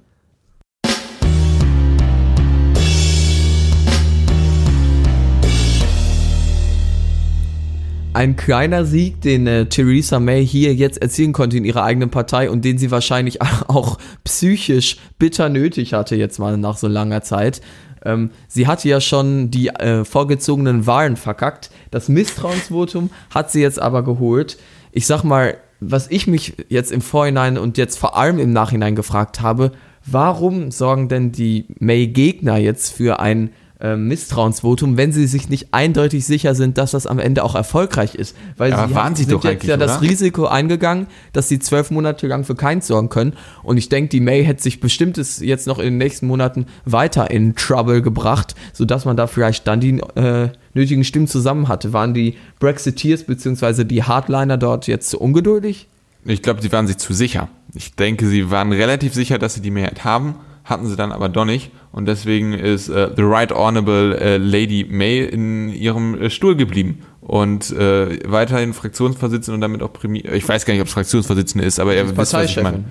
Ein kleiner Sieg, den äh, Theresa May hier jetzt erzielen konnte in ihrer eigenen Partei und den sie wahrscheinlich auch psychisch bitter nötig hatte, jetzt mal nach so langer Zeit. Ähm, sie hatte ja schon die äh, vorgezogenen Wahlen verkackt. Das Misstrauensvotum hat sie jetzt aber geholt. Ich sag mal, was ich mich jetzt im Vorhinein und jetzt vor allem im Nachhinein gefragt habe, warum sorgen denn die May-Gegner jetzt für ein äh, Misstrauensvotum, wenn sie sich nicht eindeutig sicher sind, dass das am Ende auch erfolgreich ist. Weil Aber sie waren sie sind doch jetzt ja das oder? Risiko eingegangen, dass sie zwölf Monate lang für keins sorgen können. Und ich denke, die May hätte sich bestimmtes jetzt noch in den nächsten Monaten weiter in Trouble gebracht, sodass man da vielleicht dann die äh, nötigen Stimmen zusammen hatte. Waren die Brexiteers bzw. die Hardliner dort jetzt zu ungeduldig? Ich glaube, sie waren sich zu sicher. Ich denke, sie waren relativ sicher, dass sie die Mehrheit haben, hatten sie dann aber doch nicht. Und deswegen ist äh, The Right Honorable äh, Lady May in ihrem äh, Stuhl geblieben und äh, weiterhin Fraktionsvorsitzende und damit auch Premier. Ich weiß gar nicht, ob es Fraktionsvorsitzende ist, aber er wisst, was ich meine.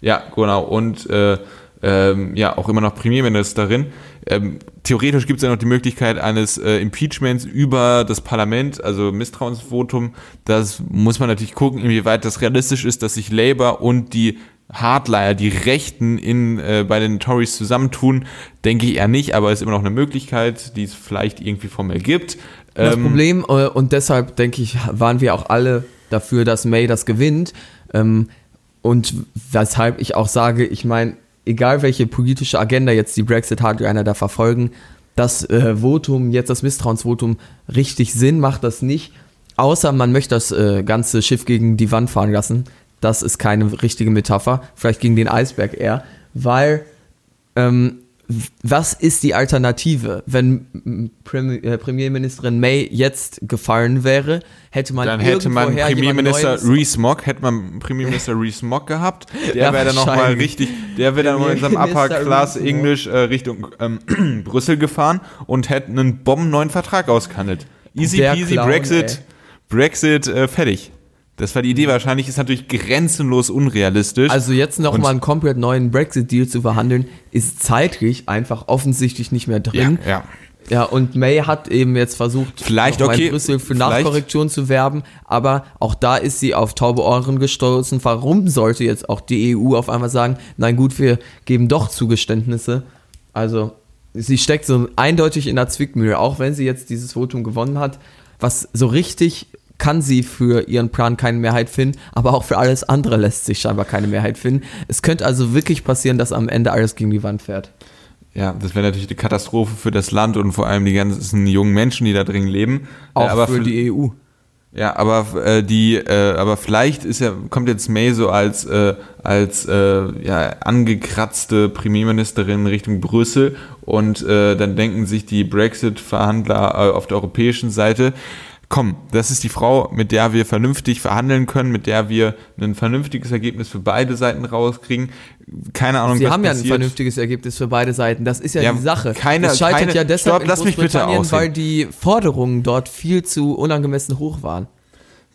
Ja, genau. Und äh, ähm, ja, auch immer noch Premierministerin. Ähm, theoretisch gibt es ja noch die Möglichkeit eines äh, Impeachments über das Parlament, also Misstrauensvotum. Das muss man natürlich gucken, inwieweit das realistisch ist, dass sich Labour und die Hardliner, die Rechten in, äh, bei den Tories zusammentun, denke ich eher nicht, aber es ist immer noch eine Möglichkeit, die es vielleicht irgendwie formell gibt. Das ähm, Problem, äh, und deshalb denke ich, waren wir auch alle dafür, dass May das gewinnt. Ähm, und weshalb ich auch sage, ich meine, egal welche politische Agenda jetzt die Brexit-Hardliner da verfolgen, das äh, Votum, jetzt das Misstrauensvotum, richtig Sinn macht das nicht. Außer man möchte das äh, ganze Schiff gegen die Wand fahren lassen. Das ist keine richtige Metapher. Vielleicht gegen den Eisberg eher. Weil ähm, was ist die Alternative? Wenn äh, Premierministerin May jetzt gefallen wäre, hätte man dann hätte man Premierminister Rees Mogg, hätte man Premierminister Rees Mogg gehabt. Der ja, wäre dann nochmal richtig, der wäre dann mal in seinem Upper Class English äh, Richtung ähm, Brüssel gefahren und hätte einen bombenneuen Vertrag ausgehandelt. Easy peasy Clown, Brexit, ey. Brexit äh, fertig. Das war die Idee. Wahrscheinlich ist natürlich grenzenlos unrealistisch. Also jetzt noch mal einen komplett neuen Brexit-Deal zu verhandeln, ist zeitlich einfach offensichtlich nicht mehr drin. Ja, ja. Ja, und May hat eben jetzt versucht, vielleicht okay, in Brüssel für Nachkorrektion zu werben, aber auch da ist sie auf taube Ohren gestoßen. Warum sollte jetzt auch die EU auf einmal sagen, nein gut, wir geben doch Zugeständnisse? Also sie steckt so eindeutig in der Zwickmühle, auch wenn sie jetzt dieses Votum gewonnen hat, was so richtig kann sie für ihren Plan keine Mehrheit finden, aber auch für alles andere lässt sich scheinbar keine Mehrheit finden. Es könnte also wirklich passieren, dass am Ende alles gegen die Wand fährt. Ja, das wäre natürlich eine Katastrophe für das Land und vor allem die ganzen jungen Menschen, die da drin leben. Auch äh, aber für, für die EU. Ja, aber äh, die, äh, aber vielleicht ist ja kommt jetzt May so als äh, als äh, ja angekratzte Premierministerin Richtung Brüssel und äh, dann denken sich die Brexit-Verhandler auf der europäischen Seite, komm, das ist die Frau, mit der wir vernünftig verhandeln können, mit der wir ein vernünftiges Ergebnis für beide Seiten rauskriegen. Keine Ahnung, Sie was haben passiert. ja ein vernünftiges Ergebnis für beide Seiten. Das ist ja, ja die Sache. Keine, es scheitert keine, ja deshalb stopp, lass mich bitte weil die Forderungen dort viel zu unangemessen hoch waren.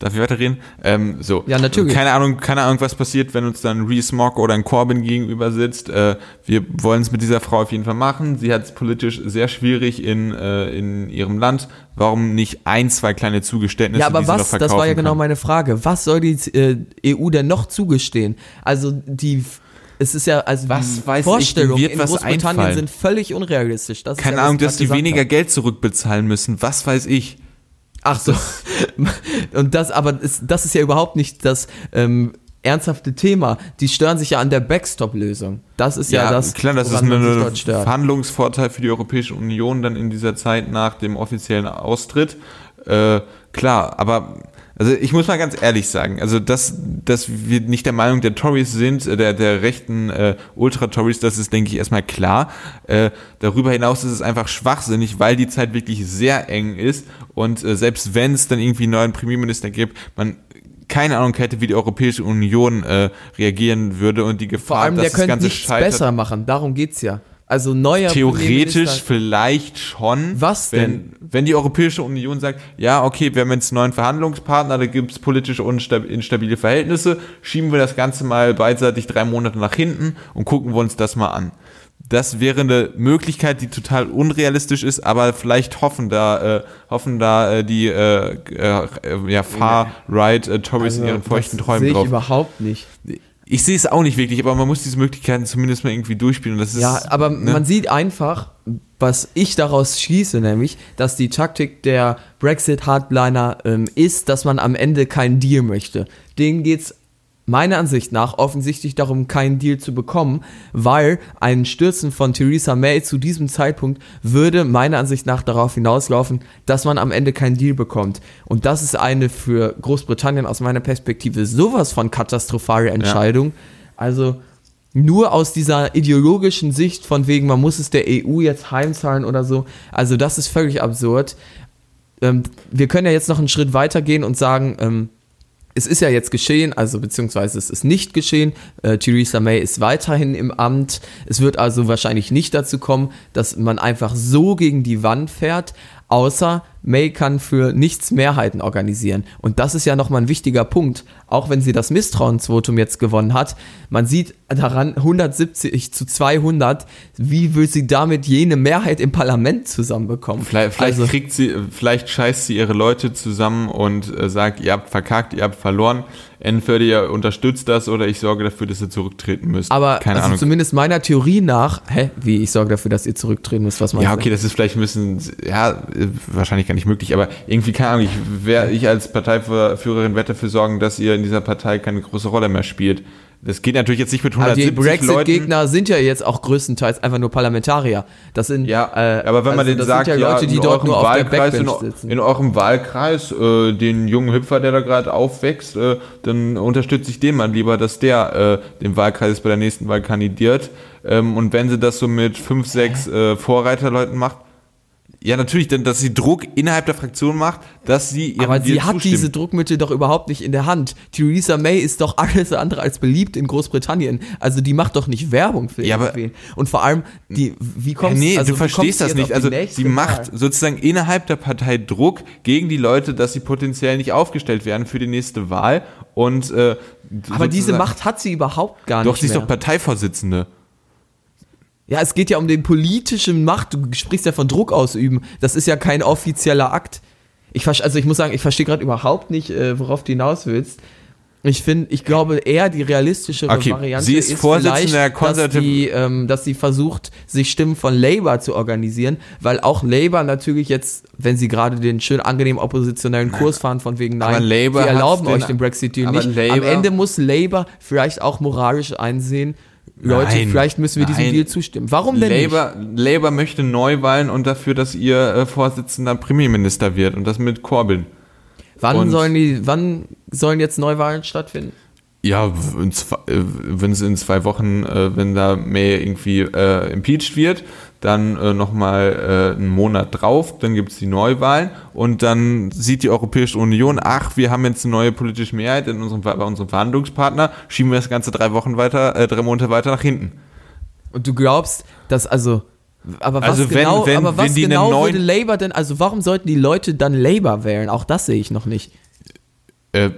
Darf ich weiterreden? Ähm, so. Ja, natürlich. Keine Ahnung, keine Ahnung, was passiert, wenn uns dann Reese Mock oder ein Corbyn gegenüber sitzt. Äh, wir wollen es mit dieser Frau auf jeden Fall machen. Sie hat es politisch sehr schwierig in, äh, in ihrem Land. Warum nicht ein, zwei kleine Zugeständnisse? Ja, aber was, das war ja genau meine Frage. Was soll die äh, EU denn noch zugestehen? Also die es ist ja, also was weiß Vorstellungen ich, in Großbritannien einfallen. sind völlig unrealistisch. Das Keine ja, Ahnung, dass die weniger hat. Geld zurückbezahlen müssen. Was weiß ich. Ach so. Und das, aber ist, das ist ja überhaupt nicht das ähm, ernsthafte Thema. Die stören sich ja an der Backstop-Lösung. Das ist ja, ja das. Klar, das ist ein Verhandlungsvorteil für die Europäische Union dann in dieser Zeit nach dem offiziellen Austritt. Äh, klar, aber also ich muss mal ganz ehrlich sagen, also dass, dass wir nicht der Meinung der Tories sind, äh, der, der rechten äh, Ultra-Tories, das ist, denke ich, erstmal klar. Äh, darüber hinaus ist es einfach schwachsinnig, weil die Zeit wirklich sehr eng ist und äh, selbst wenn es dann irgendwie einen neuen Premierminister gibt, man keine Ahnung hätte, wie die Europäische Union äh, reagieren würde und die Gefahr, Vor allem, dass der das Ganze scheitert. besser machen, darum geht's ja. Also neuer Theoretisch vielleicht schon. Was denn? Wenn, wenn die Europäische Union sagt, ja, okay, wir haben jetzt einen neuen Verhandlungspartner, da gibt es politische instabile Verhältnisse, schieben wir das Ganze mal beidseitig drei Monate nach hinten und gucken wir uns das mal an. Das wäre eine Möglichkeit, die total unrealistisch ist, aber vielleicht hoffen da, äh, hoffen da äh, die äh, äh, ja, Far-Right äh, Tories also, in ihren feuchten Träumen drauf. Sehe ich überhaupt nicht. Ich sehe es auch nicht wirklich, aber man muss diese Möglichkeiten zumindest mal irgendwie durchspielen. Das ist, ja, aber ne? man sieht einfach, was ich daraus schließe, nämlich, dass die Taktik der Brexit-Hardliner ähm, ist, dass man am Ende keinen Deal möchte. Denen geht es meiner Ansicht nach offensichtlich darum, keinen Deal zu bekommen, weil ein Stürzen von Theresa May zu diesem Zeitpunkt würde meiner Ansicht nach darauf hinauslaufen, dass man am Ende keinen Deal bekommt. Und das ist eine für Großbritannien aus meiner Perspektive sowas von katastrophale Entscheidung. Ja. Also nur aus dieser ideologischen Sicht von wegen, man muss es der EU jetzt heimzahlen oder so. Also das ist völlig absurd. Ähm, wir können ja jetzt noch einen Schritt weiter gehen und sagen, ähm, es ist ja jetzt geschehen, also beziehungsweise es ist nicht geschehen. Äh, Theresa May ist weiterhin im Amt. Es wird also wahrscheinlich nicht dazu kommen, dass man einfach so gegen die Wand fährt. Außer May kann für nichts Mehrheiten organisieren. Und das ist ja nochmal ein wichtiger Punkt, auch wenn sie das Misstrauensvotum jetzt gewonnen hat. Man sieht daran 170 zu 200, wie will sie damit jene Mehrheit im Parlament zusammenbekommen? Vielleicht, vielleicht also, kriegt sie, vielleicht scheißt sie ihre Leute zusammen und äh, sagt, ihr habt verkackt, ihr habt verloren entweder ihr unterstützt das oder ich sorge dafür, dass ihr zurücktreten müsst. Aber Keine also Ahnung. zumindest meiner Theorie nach, hä, wie ich sorge dafür, dass ihr zurücktreten müsst, was man Ja, okay, das ist vielleicht ein bisschen, ja, wahrscheinlich gar nicht möglich, aber irgendwie, keine Ahnung, ich, wär, ich als Parteiführerin werde dafür sorgen, dass ihr in dieser Partei keine große Rolle mehr spielt. Das geht natürlich jetzt nicht mit 170 aber die Brexit-Gegner sind ja jetzt auch größtenteils einfach nur Parlamentarier. Das sind ja, äh, aber wenn man also, denen sagt, ja, Leute, die dort nur Wahlkreis, auf der in, in, eurem Wahlkreis äh, den jungen Hüpfer, der da gerade aufwächst, äh, dann unterstütze ich den mal lieber, dass der äh, den Wahlkreis bei der nächsten Wahl kandidiert. Ähm, und wenn sie das so mit fünf, sechs äh, Vorreiterleuten macht, ja, natürlich, denn dass sie Druck innerhalb der Fraktion macht, dass sie ihrem Aber sie hat zustimmt. diese Druckmittel doch überhaupt nicht in der Hand. Theresa May ist doch alles andere als beliebt in Großbritannien. Also die macht doch nicht Werbung für ja, irgendwen. Und vor allem, die, wie kommt Nee, also, du verstehst das nicht. Also sie macht sozusagen innerhalb der Partei Druck gegen die Leute, dass sie potenziell nicht aufgestellt werden für die nächste Wahl. Und äh, Aber diese Macht hat sie überhaupt gar nicht. Doch, sie ist doch Parteivorsitzende. Ja, es geht ja um den politischen Macht. Du sprichst ja von Druck ausüben. Das ist ja kein offizieller Akt. Ich also ich muss sagen, ich verstehe gerade überhaupt nicht, äh, worauf du hinaus willst. Ich finde, ich glaube eher die realistischere okay. Variante sie ist, ist der dass, die, ähm, dass sie versucht, sich Stimmen von Labour zu organisieren, weil auch Labour natürlich jetzt, wenn sie gerade den schön angenehmen oppositionellen Kurs fahren, von wegen nein, wir erlauben euch den Brexit-Deal nicht. Labour, Am Ende muss Labour vielleicht auch moralisch einsehen, Leute, nein, vielleicht müssen wir nein. diesem Deal zustimmen. Warum denn Labour, nicht? Labour möchte Neuwahlen und dafür, dass ihr äh, Vorsitzender Premierminister wird und das mit Corbyn. Wann und sollen die, wann sollen jetzt Neuwahlen stattfinden? Ja, äh, wenn es in zwei Wochen, äh, wenn da May irgendwie äh, impeached wird, dann äh, nochmal äh, einen Monat drauf, dann gibt es die Neuwahlen und dann sieht die Europäische Union, ach, wir haben jetzt eine neue politische Mehrheit in unserem, bei unserem Verhandlungspartner, schieben wir das Ganze drei Wochen weiter, äh, drei Monate weiter nach hinten. Und du glaubst, dass also aber was also wenn, genau, wenn, aber was genau würde Labour denn, also warum sollten die Leute dann Labour wählen? Auch das sehe ich noch nicht. Äh,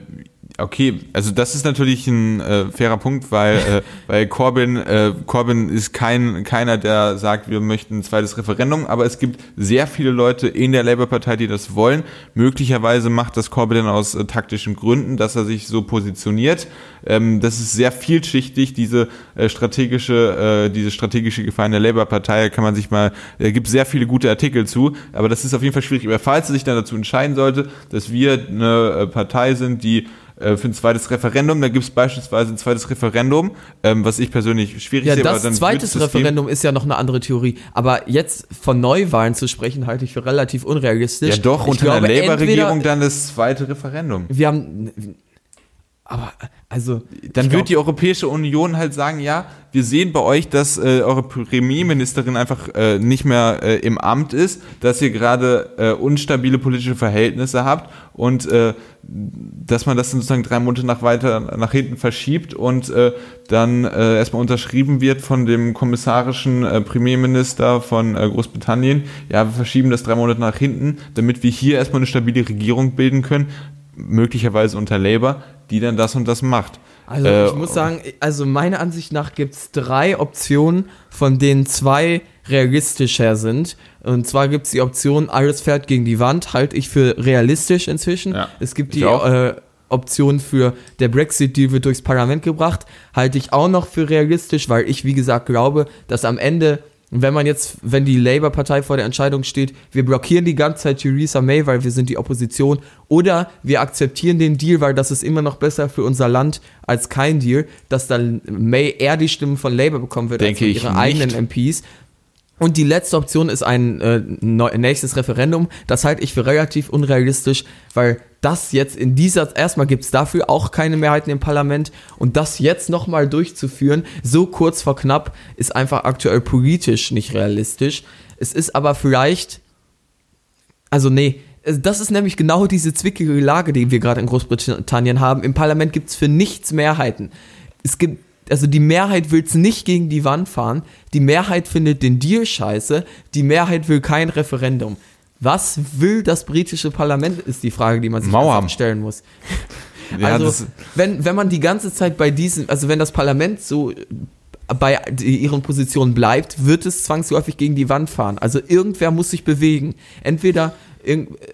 Okay, also das ist natürlich ein äh, fairer Punkt, weil, äh, weil Corbyn, äh, Corbyn ist kein, keiner, der sagt, wir möchten ein zweites Referendum, aber es gibt sehr viele Leute in der Labour-Partei, die das wollen. Möglicherweise macht das Corbyn aus äh, taktischen Gründen, dass er sich so positioniert. Ähm, das ist sehr vielschichtig, diese äh, strategische, äh, diese strategische Gefahr in der Labour-Partei, kann man sich mal, äh, gibt sehr viele gute Artikel zu, aber das ist auf jeden Fall schwierig. Aber falls er sich dann dazu entscheiden sollte, dass wir eine äh, Partei sind, die äh, für ein zweites Referendum. Da gibt es beispielsweise ein zweites Referendum, ähm, was ich persönlich schwierig ja, sehe. Das zweites Referendum ist ja noch eine andere Theorie. Aber jetzt von Neuwahlen zu sprechen, halte ich für relativ unrealistisch. Ja doch, unter glaube, einer Labour-Regierung dann das zweite Referendum. Wir haben aber also dann wird die Europäische Union halt sagen, ja, wir sehen bei euch, dass äh, eure Premierministerin einfach äh, nicht mehr äh, im Amt ist, dass ihr gerade äh, unstabile politische Verhältnisse habt und äh, dass man das dann sozusagen drei Monate nach weiter nach hinten verschiebt und äh, dann erstmal unterschrieben wird von dem kommissarischen Premierminister von Großbritannien. Ja, wir verschieben das drei Monate nach hinten, damit wir hier erstmal eine stabile Regierung bilden können, möglicherweise unter Labour die dann das und das macht. Also äh, ich muss sagen, also meiner Ansicht nach gibt es drei Optionen, von denen zwei realistischer sind. Und zwar gibt es die Option, alles fährt gegen die Wand, halte ich für realistisch inzwischen. Ja, es gibt die äh, Option für der Brexit-Deal wird durchs Parlament gebracht, halte ich auch noch für realistisch, weil ich, wie gesagt, glaube, dass am Ende und wenn man jetzt, wenn die Labour-Partei vor der Entscheidung steht, wir blockieren die ganze Zeit Theresa May, weil wir sind die Opposition, oder wir akzeptieren den Deal, weil das ist immer noch besser für unser Land als kein Deal, dass dann May eher die Stimmen von Labour bekommen wird Denke als von ihre eigenen MPs. Und die letzte Option ist ein äh, nächstes Referendum. Das halte ich für relativ unrealistisch, weil das jetzt in dieser, erstmal gibt es dafür auch keine Mehrheiten im Parlament und das jetzt nochmal durchzuführen, so kurz vor knapp, ist einfach aktuell politisch nicht realistisch. Es ist aber vielleicht, also nee, das ist nämlich genau diese zwickige Lage, die wir gerade in Großbritannien haben. Im Parlament gibt es für nichts Mehrheiten. Es gibt also die Mehrheit will es nicht gegen die Wand fahren, die Mehrheit findet den Deal scheiße, die Mehrheit will kein Referendum. Was will das britische Parlament, ist die Frage, die man sich stellen muss. Ja, also, wenn, wenn man die ganze Zeit bei diesen, also wenn das Parlament so bei ihren Positionen bleibt, wird es zwangsläufig gegen die Wand fahren. Also irgendwer muss sich bewegen. Entweder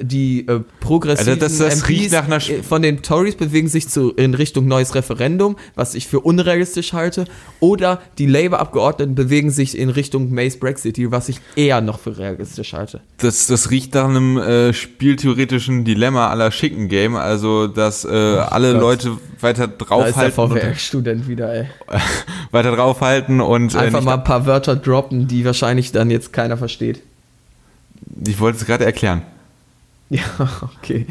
die äh, progressiven Also das- das Sch- äh, von den Tories bewegen sich zu, in Richtung neues Referendum, was ich für unrealistisch halte, oder die Labour-Abgeordneten bewegen sich in Richtung Mays Brexit, was ich eher noch für realistisch halte. Das, das riecht nach einem äh, spieltheoretischen Dilemma aller Chicken Game, also dass äh, alle Gott. Leute weiter Da ist draufhalten, VWL-Student wieder, ey. weiter draufhalten und äh, Einfach mal ein paar Wörter droppen, die wahrscheinlich dann jetzt keiner versteht. ich wollte es gerade erklären. Ja, okay.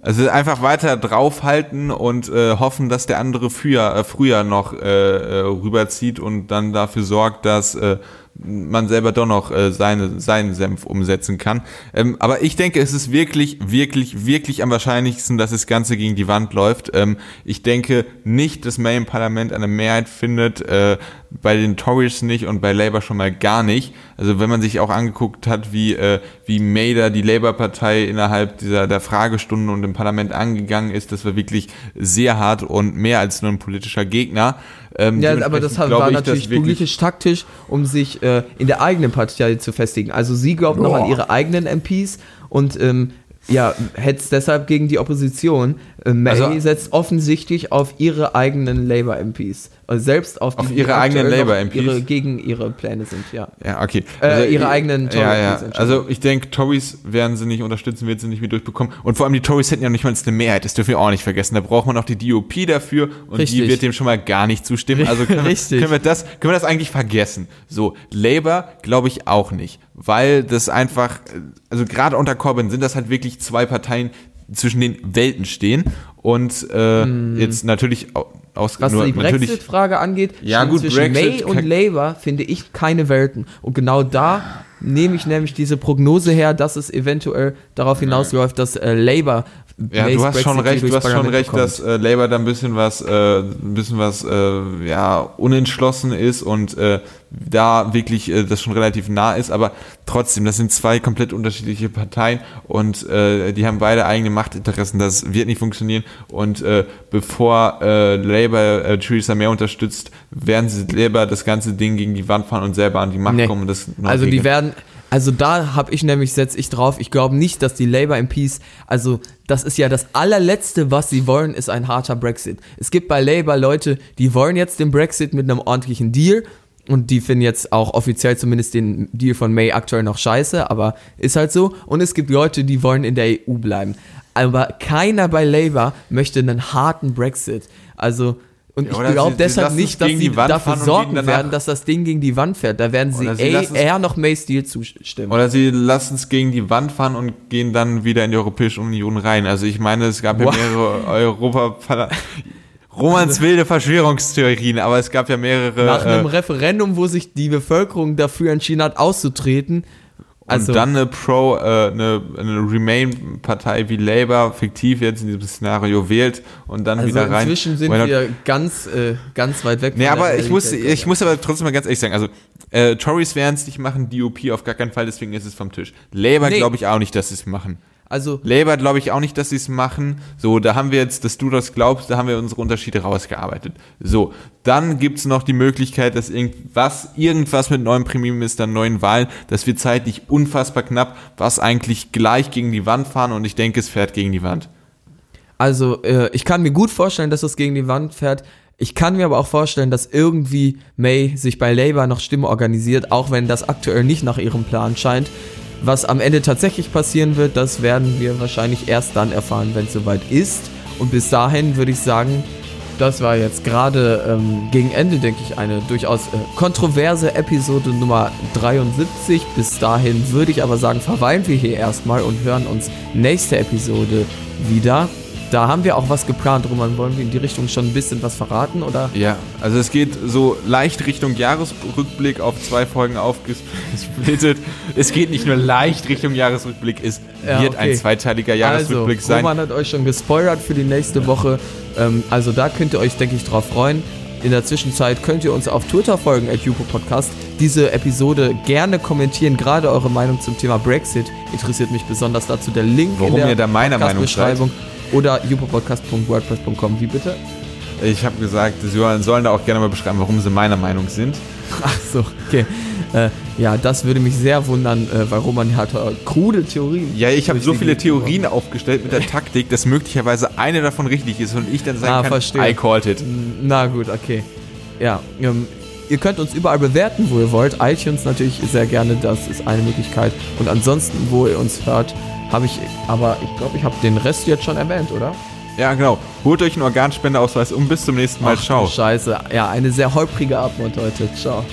Also einfach weiter draufhalten und äh, hoffen, dass der andere früher, äh, früher noch äh, äh, rüberzieht und dann dafür sorgt, dass äh, man selber doch noch äh, seine, seinen Senf umsetzen kann. Ähm, aber ich denke, es ist wirklich, wirklich, wirklich am wahrscheinlichsten, dass das Ganze gegen die Wand läuft. Ähm, ich denke nicht, dass May im Parlament eine Mehrheit findet, äh, bei den Tories nicht und bei Labour schon mal gar nicht. Also wenn man sich auch angeguckt hat, wie, äh, wie May da die Labour-Partei innerhalb dieser der Fragestunden und im Parlament angegangen ist, das war wirklich sehr hart und mehr als nur ein politischer Gegner. Ähm, Ja, aber das war ich, natürlich dass wirklich- politisch taktisch, um sich äh, in der eigenen Partei zu festigen. Also sie glaubt noch an Boah. ihre eigenen MPs und ähm, ja, hetzt deshalb gegen die Opposition. Äh, May Also- setzt offensichtlich auf ihre eigenen Labour-MPs. Also selbst auf, Auf die, ihre die eigenen Labour-MPs? Ihre, gegen ihre Pläne sind, ja. Ja, okay. Äh, ihre ich- eigenen Tories, Ja, ja. Also ich denke, Tories werden sie nicht unterstützen, wird sie nicht mehr durchbekommen. Und vor allem die Tories hätten ja nicht mal eine Mehrheit, das dürfen wir auch nicht vergessen. Da braucht man noch die DOP dafür und Richtig. die wird dem schon mal gar nicht zustimmen. Also können, Richtig. Wir, können, wir das, können wir das eigentlich vergessen. So, Labour glaube ich auch nicht, weil das einfach, also gerade unter Corbyn sind das halt wirklich zwei Parteien, zwischen den Welten stehen und äh, jetzt natürlich au- aus. Was nur, die natürlich Brexit-Frage angeht, Ja, gut, zwischen Brexit May und Labour finde ich keine Welten. Und genau da nehme ich nämlich diese Prognose her, dass es eventuell darauf hinausläuft, dass äh, Labour Ja, Mays du hast schon Brexit recht, du hast schon recht, bekommt. dass äh, Labour da ein bisschen was, äh, ein bisschen was, äh, ja, unentschlossen ist und äh, da wirklich äh, das schon relativ nah ist, aber trotzdem, das sind zwei komplett unterschiedliche Parteien und äh, die haben beide eigene Machtinteressen, das wird nicht funktionieren und äh, bevor äh, Labour äh, Theresa May unterstützt, werden sie Labour das ganze Ding gegen die Wand fahren und selber an die Macht Nee. kommen und das Also die regeln. werden, also da habe ich nämlich, setze ich drauf, ich glaube nicht, dass die Labour MPs, also das ist ja das allerletzte, was sie wollen, ist ein harter Brexit. Es gibt bei Labour Leute, die wollen jetzt den Brexit mit einem ordentlichen Deal und die finden jetzt auch offiziell zumindest den Deal von May aktuell noch scheiße, aber ist halt so. Und es gibt Leute, die wollen in der EU bleiben. Aber keiner bei Labour möchte einen harten Brexit. Also und Ja, ich glaube deshalb nicht, dass sie dafür sorgen werden, dass das Ding gegen die Wand fährt. Da werden sie, sie eh- eher noch Mays Deal zustimmen. Oder sie lassen es gegen die Wand fahren und gehen dann wieder in die Europäische Union rein. Also ich meine, es gab ja Wow. mehrere Europa Romans wilde Verschwörungstheorien, aber es gab ja mehrere Nach einem äh, Referendum, wo sich die Bevölkerung dafür entschieden hat, auszutreten. Also, und dann eine Pro, äh, eine, eine Remain-Partei wie Labour fiktiv jetzt in diesem Szenario wählt und dann also wieder rein. inzwischen sind Why not? wir ganz, äh, ganz weit weg Nee, von der aber ich muss, Realität. ich muss aber trotzdem mal ganz ehrlich sagen, also äh, Tories werden es nicht machen, DUP auf gar keinen Fall, deswegen ist es vom Tisch. Labour Nee. glaube ich auch nicht, dass sie es machen. Also, Labour glaube ich auch nicht, dass sie es machen. So, da haben wir jetzt, dass du das glaubst, da haben wir unsere Unterschiede rausgearbeitet. So, dann gibt's noch die Möglichkeit, dass irgendwas, irgendwas mit neuem Premierminister, neuen Wahlen, das wird zeitlich unfassbar knapp, was eigentlich gleich gegen die Wand fahren und ich denke, es fährt gegen die Wand. Also, äh, ich kann mir gut vorstellen, dass es gegen die Wand fährt. Ich kann mir aber auch vorstellen, dass irgendwie May sich bei Labour noch Stimme organisiert, auch wenn das aktuell nicht nach ihrem Plan scheint. Was am Ende tatsächlich passieren wird, das werden wir wahrscheinlich erst dann erfahren, wenn es soweit ist. Und bis dahin würde ich sagen, das war jetzt gerade ähm, gegen Ende, denke ich, eine durchaus äh, kontroverse Episode Nummer 73. Bis dahin würde ich aber sagen, verweilen wir hier erstmal und hören uns nächste Episode wieder. Da haben wir auch was geplant, Roman. Wollen wir in die Richtung schon ein bisschen was verraten? Oder? Ja, also es geht so leicht Richtung Jahresrückblick auf zwei Folgen aufgesplittet. es geht nicht nur leicht Richtung Jahresrückblick, es Ja, wird ein okay. zweiteiliger Jahresrückblick also, sein. Roman hat euch schon gespoilert für die nächste Woche. Ähm, also da könnt ihr euch, denke ich, drauf freuen. In der Zwischenzeit könnt ihr uns auf Twitter folgen, at Podcast. Diese Episode gerne kommentieren, gerade eure Meinung zum Thema Brexit interessiert mich besonders dazu. Der Link Warum in der ihr da meiner Meinung Podcast-Beschreibung oder jupopodcast.wordpress.com. Wie bitte? Ich habe gesagt, sie sollen da auch gerne mal beschreiben, warum sie meiner Meinung sind. Ach so, okay. Äh, ja, das würde mich sehr wundern, äh, weil Roman hat äh, krude Theorien. Ja, ich habe so viele Theorien aufgestellt mit der Taktik, dass möglicherweise eine davon richtig ist und ich dann sagen Ah, kann, verstehe. I called it. Na gut, okay. Ja, ähm, ihr könnt uns überall bewerten, wo ihr wollt. iTunes natürlich sehr gerne, das ist eine Möglichkeit. Und ansonsten, wo ihr uns hört, habe ich, aber ich glaube, ich habe den Rest jetzt schon erwähnt, oder? Ja, genau. Holt euch einen Organspendeausweis und bis zum nächsten Mal. Ach, Ciao. Scheiße. Ja, eine sehr holprige Abmord heute. Ciao.